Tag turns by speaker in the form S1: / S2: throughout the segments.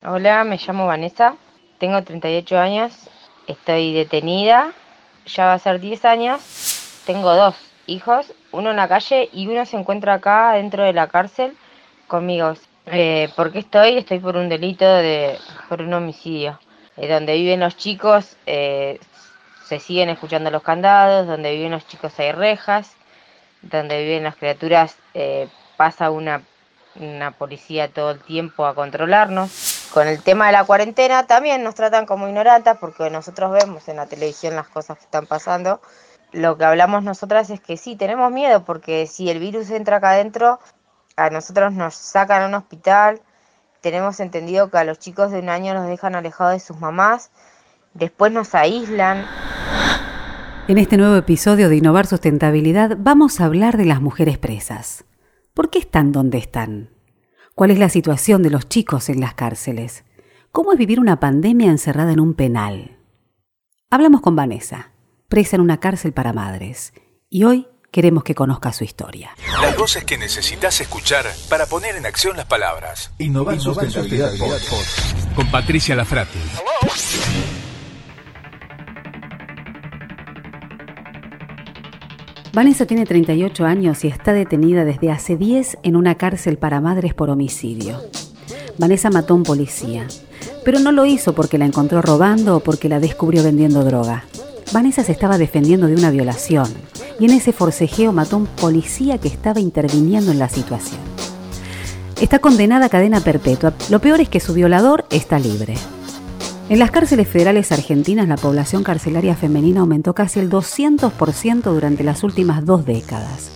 S1: Hola, me llamo Vanessa, tengo 38 años, estoy detenida, ya va a ser 10 años, tengo dos hijos, uno en la calle y uno se encuentra acá dentro de la cárcel conmigo. Eh, ¿Por qué estoy? Estoy por un delito de, por un homicidio. Eh, donde viven los chicos eh, se siguen escuchando los candados, donde viven los chicos hay rejas, donde viven las criaturas eh, pasa una, una policía todo el tiempo a controlarnos. Con el tema de la cuarentena también nos tratan como ignorantes porque nosotros vemos en la televisión las cosas que están pasando. Lo que hablamos nosotras es que sí, tenemos miedo porque si el virus entra acá adentro, a nosotros nos sacan a un hospital. Tenemos entendido que a los chicos de un año los dejan alejados de sus mamás, después nos aíslan.
S2: En este nuevo episodio de Innovar Sustentabilidad vamos a hablar de las mujeres presas. ¿Por qué están donde están? ¿Cuál es la situación de los chicos en las cárceles? ¿Cómo es vivir una pandemia encerrada en un penal? Hablamos con Vanessa, presa en una cárcel para madres, y hoy queremos que conozca su historia.
S3: Las voces que necesitas escuchar para poner en acción las palabras.
S4: Innovar, Sustentabilidad Podcast.
S3: Con Patricia Lafrati.
S2: Vanessa tiene 38 años y está detenida desde hace 10 en una cárcel para madres por homicidio. Vanessa mató a un policía, pero no lo hizo porque la encontró robando o porque la descubrió vendiendo droga. Vanessa se estaba defendiendo de una violación y en ese forcejeo mató a un policía que estaba interviniendo en la situación. Está condenada a cadena perpetua. Lo peor es que su violador está libre. En las cárceles federales argentinas la población carcelaria femenina aumentó casi el 200% durante las últimas dos décadas.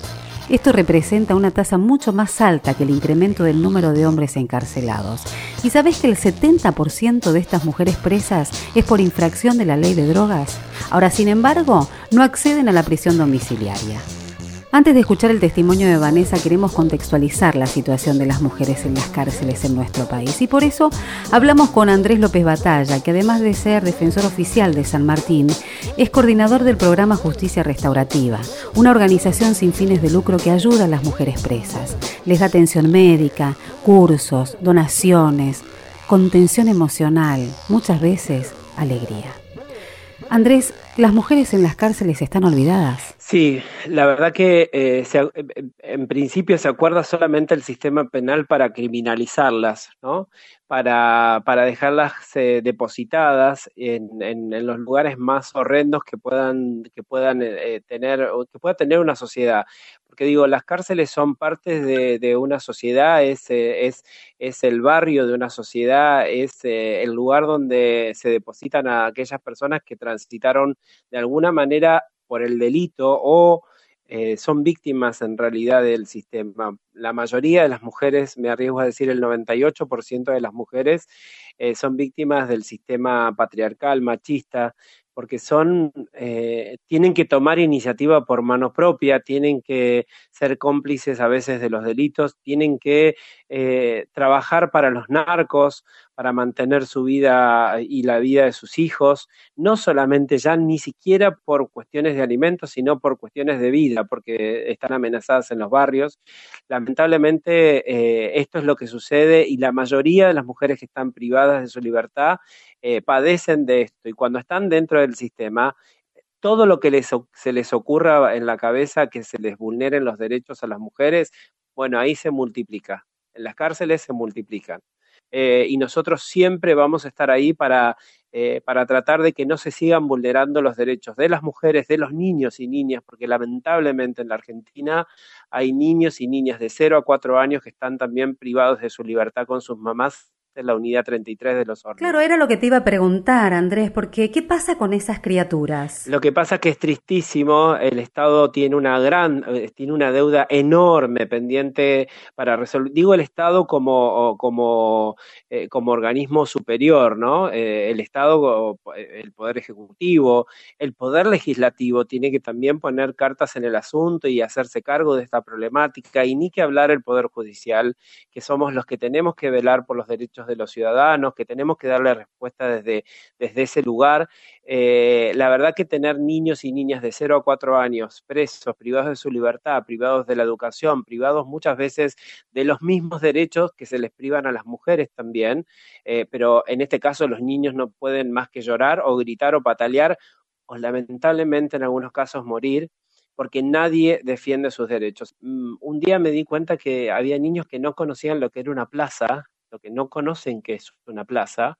S2: Esto representa una tasa mucho más alta que el incremento del número de hombres encarcelados. ¿Y sabés que el 70% de estas mujeres presas es por infracción de la ley de drogas? Ahora, sin embargo, no acceden a la prisión domiciliaria. Antes de escuchar el testimonio de Vanessa, queremos contextualizar la situación de las mujeres en las cárceles en nuestro país. Y por eso hablamos con Andrés López Batalla, que además de ser defensor oficial de San Martín, es coordinador del programa Justicia Restaurativa, una organización sin fines de lucro que ayuda a las mujeres presas. Les da atención médica, cursos, donaciones, contención emocional, muchas veces alegría. Andrés, ¿las mujeres en las cárceles están olvidadas?
S5: Sí, la verdad que eh, se, en principio se acuerda solamente el sistema penal para criminalizarlas, ¿no? Para, para dejarlas eh, depositadas en, en, los lugares más horrendos que puedan, que puedan eh, tener, que pueda tener una sociedad. Porque digo, las cárceles son partes de, de una sociedad, es, es, es, el barrio de una sociedad, es el lugar donde se depositan a aquellas personas que transitaron de alguna manera por el delito o eh, son víctimas en realidad del sistema. La mayoría de las mujeres, me arriesgo a decir el 98% de las mujeres, eh, son víctimas del sistema patriarcal, machista, porque son, eh, tienen que tomar iniciativa por mano propia, tienen que ser cómplices a veces de los delitos, tienen que eh, trabajar para los narcos, para mantener su vida y la vida de sus hijos, no solamente ya ni siquiera por cuestiones de alimentos, sino por cuestiones de vida, porque están amenazadas en los barrios. Lamentablemente eh, esto es lo que sucede y la mayoría de las mujeres que están privadas de su libertad eh, padecen de esto y cuando están dentro del sistema, todo lo que les, se les ocurra en la cabeza que se les vulneren los derechos a las mujeres, bueno, ahí se multiplica. En las cárceles se multiplican. Eh, y nosotros siempre vamos a estar ahí para, eh, para tratar de que no se sigan vulnerando los derechos de las mujeres, de los niños y niñas, porque lamentablemente en la Argentina hay niños y niñas de 0 a 4 años que están también privados de su libertad con sus mamás en la unidad 33 de los hornos.
S2: Claro, era lo que te iba a preguntar, Andrés, porque ¿qué pasa con esas criaturas?
S5: Lo que pasa es que es tristísimo, el Estado tiene una gran, tiene una deuda enorme pendiente para resolver, digo el Estado como, como, eh, como organismo superior, ¿no? Eh, el Estado, el Poder Ejecutivo, el Poder Legislativo tiene que también poner cartas en el asunto y hacerse cargo de esta problemática, y ni que hablar el Poder Judicial, que somos los que tenemos que velar por los derechos de los ciudadanos, que tenemos que darle respuesta desde, desde ese lugar. Eh, la verdad que tener niños y niñas de 0 a 4 años presos, privados de su libertad, privados de la educación, privados muchas veces de los mismos derechos que se les privan a las mujeres también, eh, pero en este caso los niños no pueden más que llorar o gritar o patalear o lamentablemente en algunos casos morir porque nadie defiende sus derechos. Mm, un día me di cuenta que había niños que no conocían lo que era una plaza, lo que no conocen que es una plaza.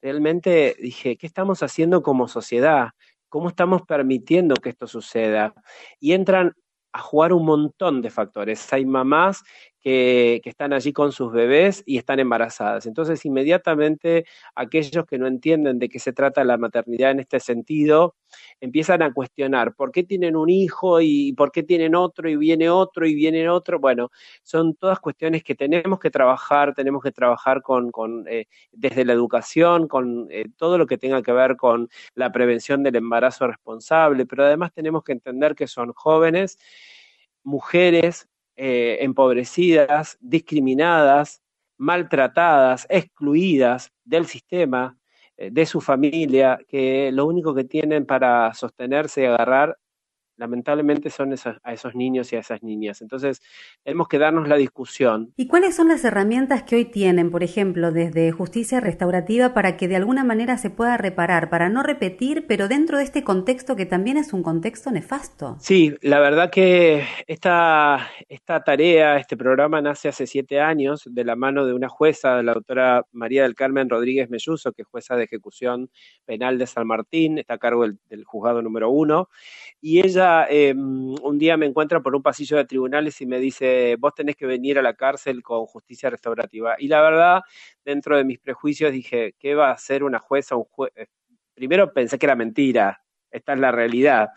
S5: Realmente dije, ¿qué estamos haciendo como sociedad? ¿Cómo estamos permitiendo que esto suceda? Y entran a jugar un montón de factores. Hay mamás que, están allí con sus bebés y están embarazadas. Entonces, inmediatamente aquellos que no entienden de qué se trata la maternidad en este sentido, empiezan a cuestionar por qué tienen un hijo y por qué tienen otro y viene otro y viene otro. Bueno, son todas cuestiones que tenemos que trabajar, tenemos que trabajar con, eh, desde la educación, con eh, todo lo que tenga que ver con la prevención del embarazo responsable, pero además tenemos que entender que son jóvenes mujeres eh, empobrecidas, discriminadas, maltratadas, excluidas del sistema, eh, de su familia, que lo único que tienen para sostenerse y agarrar lamentablemente son a esos niños y a esas niñas. Entonces, tenemos que darnos la discusión.
S2: ¿Y cuáles son las herramientas que hoy tienen, por ejemplo, desde justicia restaurativa para que de alguna manera se pueda reparar, para no repetir, pero dentro de este contexto que también es un contexto nefasto?
S5: Sí, la verdad que esta, esta tarea, este programa nace hace siete años de la mano de una jueza, la doctora María del Carmen Rodríguez Melluso, que es jueza de ejecución penal de San Martín, está a cargo del juzgado número uno, y ella Em, un día me encuentra por un pasillo de tribunales y me dice, vos tenés que venir a la cárcel con justicia restaurativa. Y la verdad, dentro de mis prejuicios dije, ¿qué va a hacer una jueza? Eh, primero pensé que era mentira, esta es la realidad.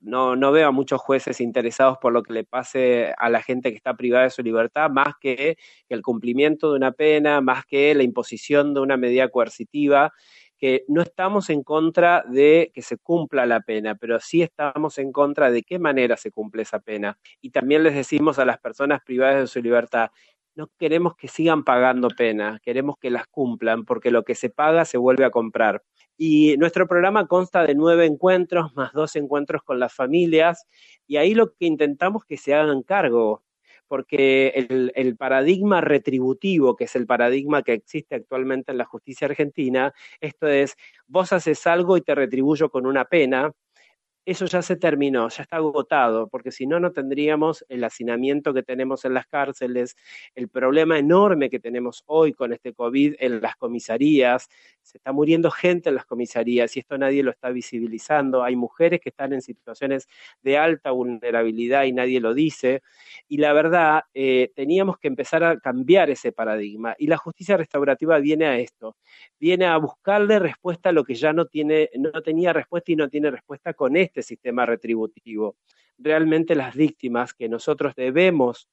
S5: No, no veo a muchos jueces interesados por lo que le pase a la gente que está privada de su libertad, más que el cumplimiento de una pena, más que la imposición de una medida coercitiva que no estamos en contra de que se cumpla la pena, pero sí estamos en contra de qué manera se cumple esa pena. Y también les decimos a las personas privadas de su libertad, no queremos que sigan pagando pena, queremos que las cumplan, porque lo que se paga se vuelve a comprar. Y nuestro programa consta de nueve encuentros más dos encuentros con las familias, y ahí lo que intentamos que se hagan cargo porque el, paradigma retributivo, que es el paradigma que existe actualmente en la justicia argentina, esto es, vos haces algo y te retribuyo con una pena, eso ya se terminó, ya está agotado, porque si no, no tendríamos el hacinamiento que tenemos en las cárceles, el problema enorme que tenemos hoy con este COVID en las comisarías, se está muriendo gente en las comisarías y esto nadie lo está visibilizando, hay mujeres que están en situaciones de alta vulnerabilidad y nadie lo dice, y la verdad, eh, teníamos que empezar a cambiar ese paradigma, y la justicia restaurativa viene a esto, viene a buscarle respuesta a lo que ya no, tiene, no tenía respuesta y no tiene respuesta con este este sistema retributivo. Realmente las víctimas que nosotros debemos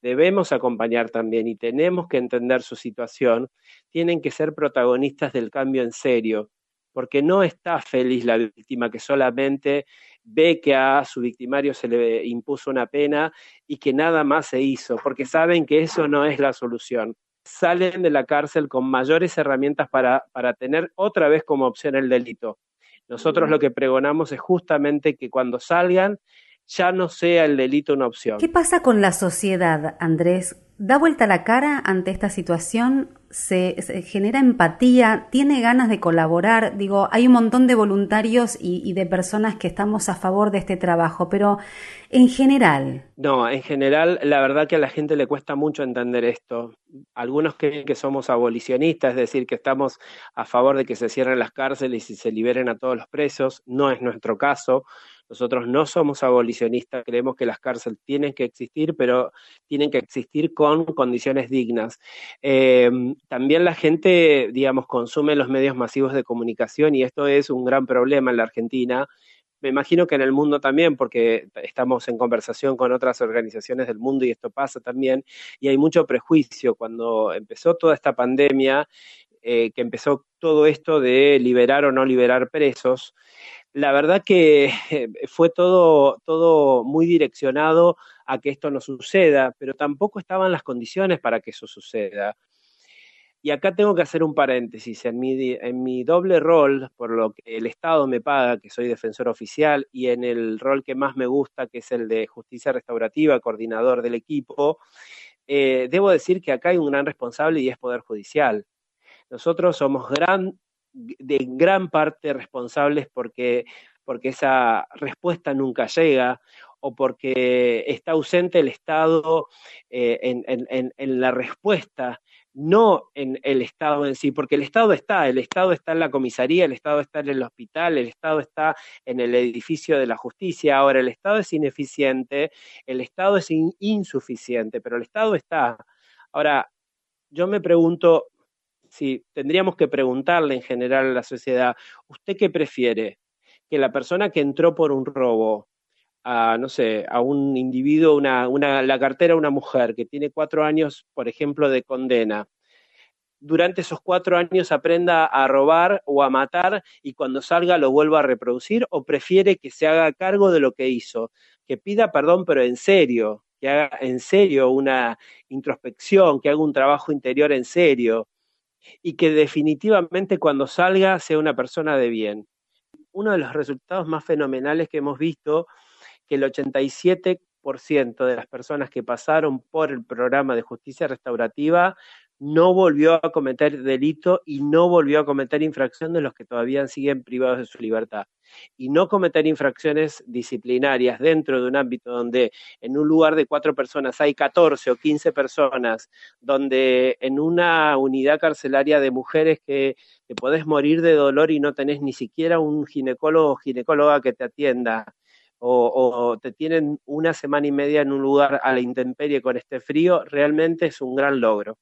S5: debemos acompañar también y tenemos que entender su situación, tienen que ser protagonistas del cambio en serio, porque no está feliz la víctima que solamente ve que a su victimario se le impuso una pena y que nada más se hizo, porque saben que eso no es la solución. Salen de la cárcel con mayores herramientas para, para tener otra vez como opción el delito. Nosotros lo que pregonamos es justamente que cuando salgan ya no sea el delito una opción.
S2: ¿Qué pasa con la sociedad, Andrés? ¿Da vuelta la cara ante esta situación? Se, genera empatía, tiene ganas de colaborar. Digo, hay un montón de voluntarios y, de personas que estamos a favor de este trabajo, pero en general.
S5: No, en general, la verdad que a la gente le cuesta mucho entender esto. Algunos creen que somos abolicionistas, es decir, que estamos a favor de que se cierren las cárceles y se liberen a todos los presos. No es nuestro caso. Nosotros no somos abolicionistas, creemos que las cárceles tienen que existir, pero tienen que existir con condiciones dignas. Eh, también la gente, digamos, consume los medios masivos de comunicación y esto es un gran problema en la Argentina. Me imagino que en el mundo también, porque estamos en conversación con otras organizaciones del mundo y esto pasa también, y hay mucho prejuicio. Cuando empezó toda esta pandemia, eh, que empezó todo esto de liberar o no liberar presos, la verdad que fue todo, todo muy direccionado a que esto no suceda, pero tampoco estaban las condiciones para que eso suceda. Y acá tengo que hacer un paréntesis. En mi, en mi doble rol, por lo que el Estado me paga, que soy defensor oficial, y en el rol que más me gusta, que es el de justicia restaurativa, coordinador del equipo, eh, debo decir que acá hay un gran responsable y es Poder Judicial. Nosotros somos gran, de gran parte responsables porque, porque esa respuesta nunca llega o porque está ausente el Estado eh, en, en, en, la respuesta no en el Estado en sí, porque el Estado está, el Estado está en la comisaría, el Estado está en el hospital, el Estado está en el edificio de la justicia. Ahora, el Estado es ineficiente, el Estado es insuficiente, pero el Estado está. Ahora, yo me pregunto si tendríamos que preguntarle en general a la sociedad, ¿usted qué prefiere? Que la persona que entró por un robo a, no sé, a un individuo, una, una, la cartera a una mujer que tiene cuatro años, por ejemplo, de condena, durante esos cuatro años aprenda a robar o a matar y cuando salga lo vuelva a reproducir o prefiere que se haga cargo de lo que hizo, que pida perdón pero en serio, que haga en serio una introspección, que haga un trabajo interior en serio y que definitivamente cuando salga sea una persona de bien. Uno de los resultados más fenomenales que hemos visto que el 87% de las personas que pasaron por el programa de justicia restaurativa no volvió a cometer delito y no volvió a cometer infracción de los que todavía siguen privados de su libertad. Y no cometer infracciones disciplinarias dentro de un ámbito donde en un lugar de cuatro personas hay 14 o 15 personas, donde en una unidad carcelaria de mujeres que te podés morir de dolor y no tenés ni siquiera un ginecólogo o ginecóloga que te atienda, o, o, te tienen una semana y media en un lugar a la intemperie con este frío, realmente es un gran logro.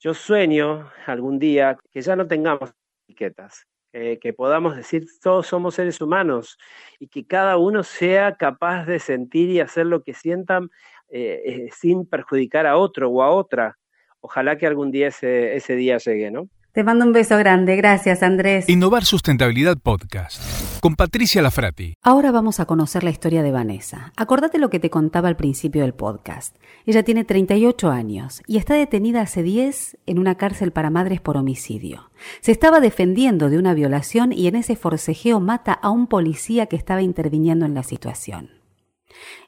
S5: Yo sueño algún día que ya no tengamos etiquetas, que podamos decir todos somos seres humanos y que cada uno sea capaz de sentir y hacer lo que sientan eh, eh, sin perjudicar a otro o a otra. Ojalá que algún día ese, ese día llegue, ¿no?
S2: Te mando un beso grande. Gracias, Andrés.
S3: Innovar Sustentabilidad Podcast con Patricia Lafrati.
S2: Ahora vamos a conocer la historia de Vanessa. Acordate lo que te contaba al principio del podcast. Ella tiene 38 años y está detenida hace 10 en una cárcel para madres por homicidio. Se estaba defendiendo de una violación y en ese forcejeo mata a un policía que estaba interviniendo en la situación.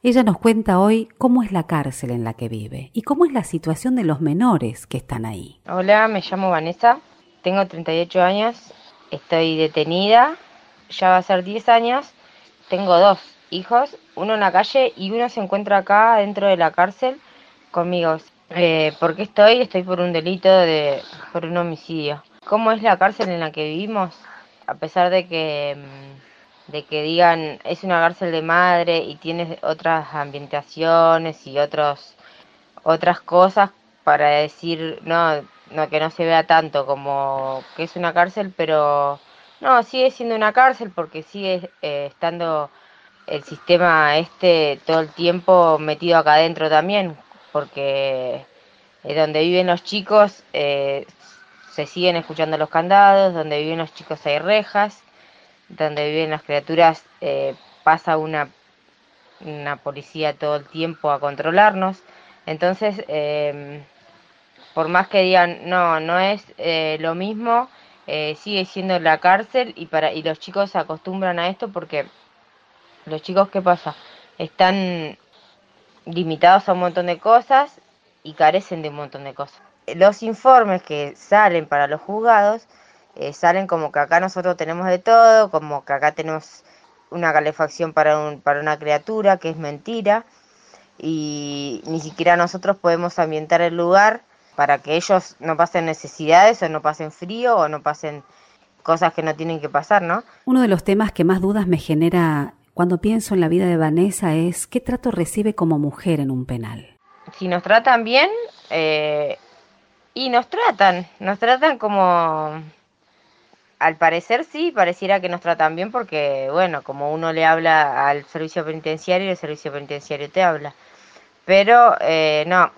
S2: Ella nos cuenta hoy cómo es la cárcel en la que vive y cómo es la situación de los menores que están ahí.
S1: Hola, me llamo Vanessa, tengo 38 años, estoy detenida, ya va a ser 10 años, tengo dos hijos, uno en la calle y uno se encuentra acá dentro de la cárcel conmigo. Eh, ¿Por qué estoy? Estoy por un delito de por un homicidio. ¿Cómo es la cárcel en la que vivimos? A pesar de que mm, de que digan es una cárcel de madre y tiene otras ambientaciones y otros otras cosas para decir no no que no se vea tanto como que es una cárcel, pero no, sigue siendo una cárcel porque sigue eh, estando el sistema este todo el tiempo metido acá adentro también, porque eh, donde viven los chicos eh, se siguen escuchando los candados, donde viven los chicos hay rejas, donde viven las criaturas pasa una, una policía todo el tiempo a controlarnos. Entonces, por más que digan, no, no es eh, lo mismo, eh, sigue siendo la cárcel y, para, y los chicos se acostumbran a esto porque los chicos, ¿qué pasa? Están limitados a un montón de cosas y carecen de un montón de cosas. Los informes que salen para los juzgados eh, salen como que acá nosotros tenemos de todo, como que acá tenemos una calefacción para, un, para una criatura, que es mentira, y ni siquiera nosotros podemos ambientar el lugar para que ellos no pasen necesidades o no pasen frío o no pasen cosas que no tienen que pasar, ¿no?
S2: Uno de los temas que más dudas me genera cuando pienso en la vida de Vanessa es qué trato recibe como mujer en un penal.
S1: Si nos tratan bien, eh, y nos tratan, nos tratan como, al parecer sí, pareciera que nos tratan bien porque, bueno, como uno le habla al servicio penitenciario, el servicio penitenciario te habla. Pero eh, no,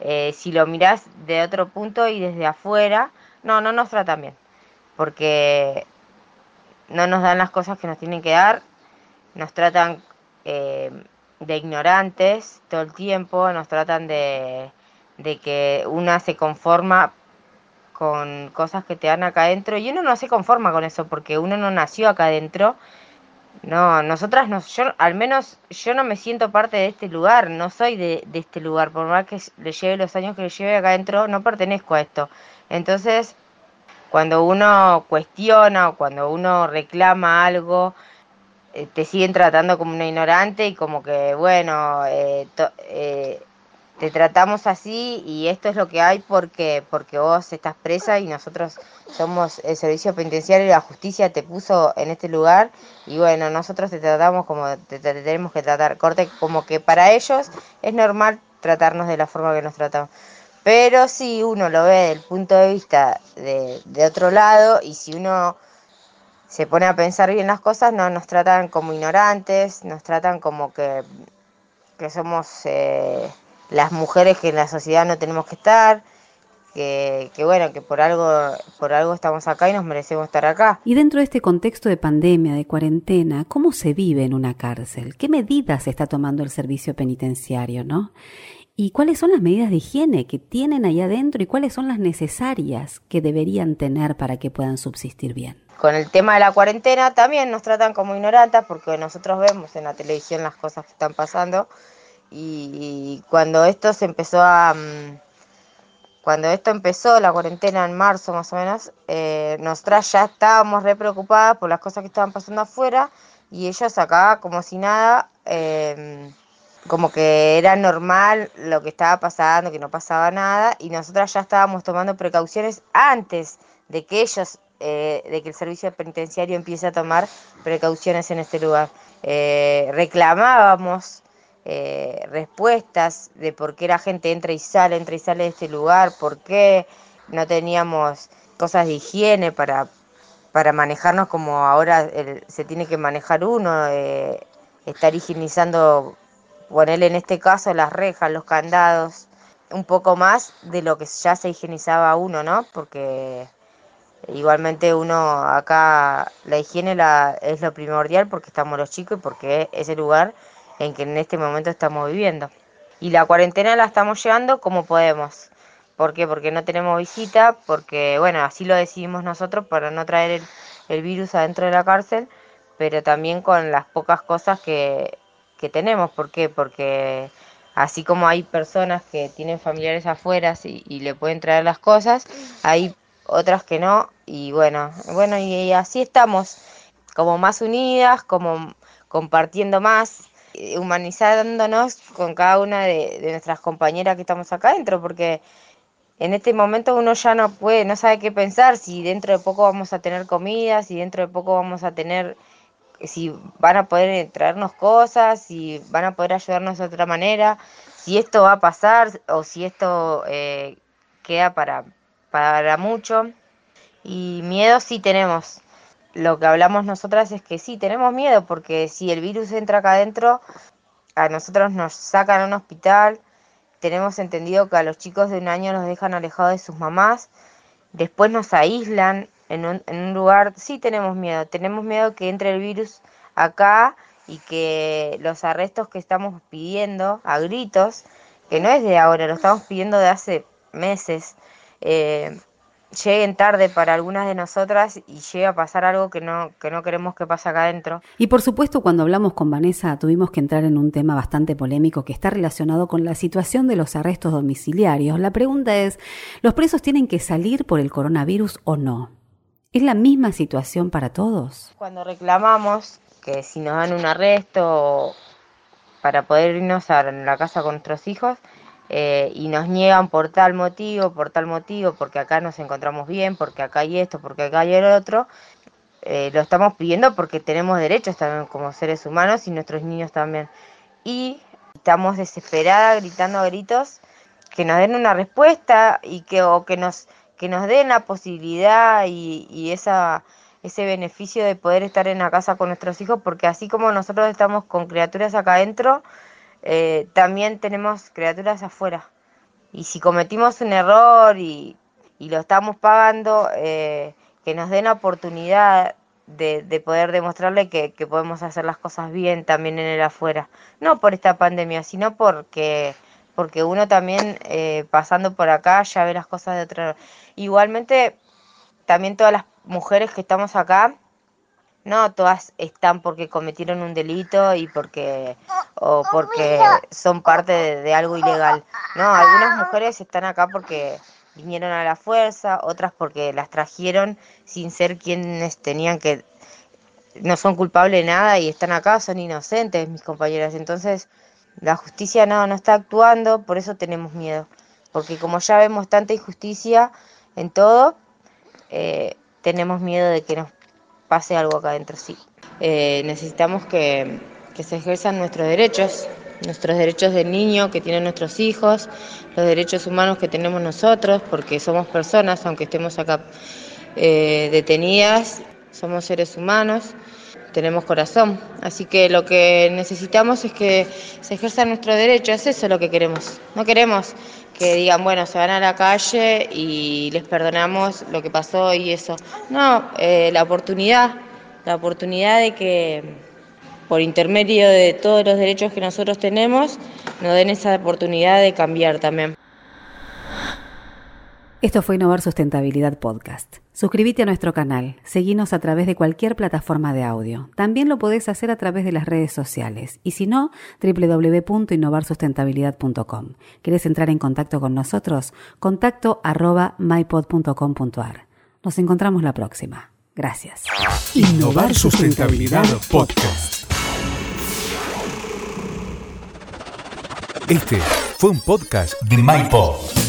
S1: eh, si lo mirás de otro punto y desde afuera, no, no nos tratan bien, porque no nos dan las cosas que nos tienen que dar, nos tratan eh, de ignorantes todo el tiempo, nos tratan de, de que una se conforma con cosas que te dan acá adentro y uno no se conforma con eso porque uno no nació acá adentro. No, nosotras, no, yo al menos yo no me siento parte de este lugar, no soy de, este lugar, por más que le lleve los años que le lleve acá adentro, no pertenezco a esto. Entonces, cuando uno cuestiona o cuando uno reclama algo, eh, te siguen tratando como una ignorante y como que, bueno, eh, eh, te tratamos así y esto es lo que hay porque, porque vos estás presa y nosotros somos el servicio penitenciario y la justicia te puso en este lugar y bueno, nosotros te tratamos como te, tenemos que tratar, corte, como que para ellos es normal tratarnos de la forma que nos tratamos. Pero si uno lo ve desde el punto de vista de, de otro lado y si uno se pone a pensar bien las cosas, no nos tratan como ignorantes, nos tratan como que, que somos... Eh, las mujeres que en la sociedad no tenemos que estar, que, bueno, que por algo, por algo estamos acá y nos merecemos estar acá.
S2: Y dentro de este contexto de pandemia, de cuarentena, ¿cómo se vive en una cárcel? ¿Qué medidas está tomando el servicio penitenciario, no? ¿Y cuáles son las medidas de higiene que tienen allá adentro y cuáles son las necesarias que deberían tener para que puedan subsistir bien?
S1: Con el tema de la cuarentena también nos tratan como ignorantas porque nosotros vemos en la televisión las cosas que están pasando y cuando esto se empezó a mm, cuando esto empezó la cuarentena en marzo más o menos eh, nosotras ya estábamos re preocupadas por las cosas que estaban pasando afuera y ellos acá como si nada em, como que era normal lo que estaba pasando que no pasaba nada y nosotras ya estábamos tomando precauciones antes de que ellos eh, de que el servicio penitenciario empiece a tomar precauciones en este lugar. Eh, reclamábamos eh, respuestas de por qué la gente entra y sale, entra y sale de este lugar, por qué no teníamos cosas de higiene para, para manejarnos como ahora se tiene que manejar uno, eh, estar higienizando, ponerle en este caso las rejas, los candados, un poco más de lo que ya se higienizaba uno, ¿no? Porque igualmente uno acá, la higiene la, es lo primordial porque estamos los chicos y porque ese lugar en que en este momento estamos viviendo. Y la cuarentena la estamos llevando como podemos. ¿Por qué? Porque no tenemos visita, porque, bueno, así lo decidimos nosotros para no traer el, virus adentro de la cárcel, pero también con las pocas cosas que, que tenemos. ¿Por qué? Porque así como hay personas que tienen familiares afuera y, le pueden traer las cosas, hay otras que no, y bueno, bueno, y así estamos, como más unidas, como compartiendo más, humanizándonos con cada una de, nuestras compañeras que estamos acá adentro, porque en este momento uno ya no puede, no sabe qué pensar, si dentro de poco vamos a tener comida, si dentro de poco vamos a tener, si van a poder traernos cosas, si van a poder ayudarnos de otra manera, si esto va a pasar o si esto eh, queda para, para mucho. Y miedo sí tenemos, lo que hablamos nosotras es que sí, tenemos miedo porque si el virus entra acá adentro, a nosotros nos sacan a un hospital, tenemos entendido que a los chicos de un año nos dejan alejados de sus mamás, después nos aíslan en un, en un lugar, sí tenemos miedo, tenemos miedo que entre el virus acá y que los arrestos que estamos pidiendo a gritos, que no es de ahora, lo estamos pidiendo de hace meses, eh, lleguen tarde para algunas de nosotras y llegue a pasar algo que no, que no queremos que pase acá adentro.
S2: Y por supuesto, cuando hablamos con Vanessa, tuvimos que entrar en un tema bastante polémico que está relacionado con la situación de los arrestos domiciliarios. La pregunta es, ¿los presos tienen que salir por el coronavirus o no? ¿Es la misma situación para todos?
S1: Cuando reclamamos que si nos dan un arresto para poder irnos a la casa con nuestros hijos, eh, y nos niegan por tal motivo, por tal motivo, porque acá nos encontramos bien, porque acá hay esto, porque acá hay el otro, eh, lo estamos pidiendo porque tenemos derechos también como seres humanos y nuestros niños también. Y estamos desesperadas, gritando a gritos, que nos den una respuesta y que, o que nos, que nos den la posibilidad y, y esa ese beneficio de poder estar en la casa con nuestros hijos, porque así como nosotros estamos con criaturas acá adentro, eh, también tenemos criaturas afuera. Y si cometimos un error y, lo estamos pagando, eh, que nos den la oportunidad de, poder demostrarle que, podemos hacer las cosas bien también en el afuera. No por esta pandemia, sino porque porque uno también eh, pasando por acá ya ve las cosas de otra. Igualmente, también todas las mujeres que estamos acá, no todas están porque cometieron un delito y porque o porque son parte de, algo ilegal. No, algunas mujeres están acá porque vinieron a la fuerza, otras porque las trajeron sin ser quienes tenían que no son culpables de nada y están acá, son inocentes, mis compañeras. Entonces, la justicia no, no está actuando, por eso tenemos miedo. Porque como ya vemos tanta injusticia en todo, eh, tenemos miedo de que nos pase algo acá adentro, sí. Eh, necesitamos que, que se ejerzan nuestros derechos, nuestros derechos del niño que tienen nuestros hijos, los derechos humanos que tenemos nosotros, porque somos personas, aunque estemos acá eh, detenidas, somos seres humanos, tenemos corazón. Así que lo que necesitamos es que se ejerza nuestro derecho, es eso lo que queremos. No queremos que digan, bueno, se van a la calle y les perdonamos lo que pasó y eso. No, eh, la oportunidad, la oportunidad de que por intermedio de todos los derechos que nosotros tenemos, nos den esa oportunidad de cambiar también.
S2: Esto fue Innovar Sustentabilidad Podcast. Suscríbete a nuestro canal, seguinos a través de cualquier plataforma de audio. También lo podés hacer a través de las redes sociales y si no, www.innovarsustentabilidad.com. ¿Querés entrar en contacto con nosotros? Contacto arroba mypod.com.ar. Nos encontramos la próxima. Gracias.
S3: Innovar Sustentabilidad Podcast. Este fue un podcast de MyPod.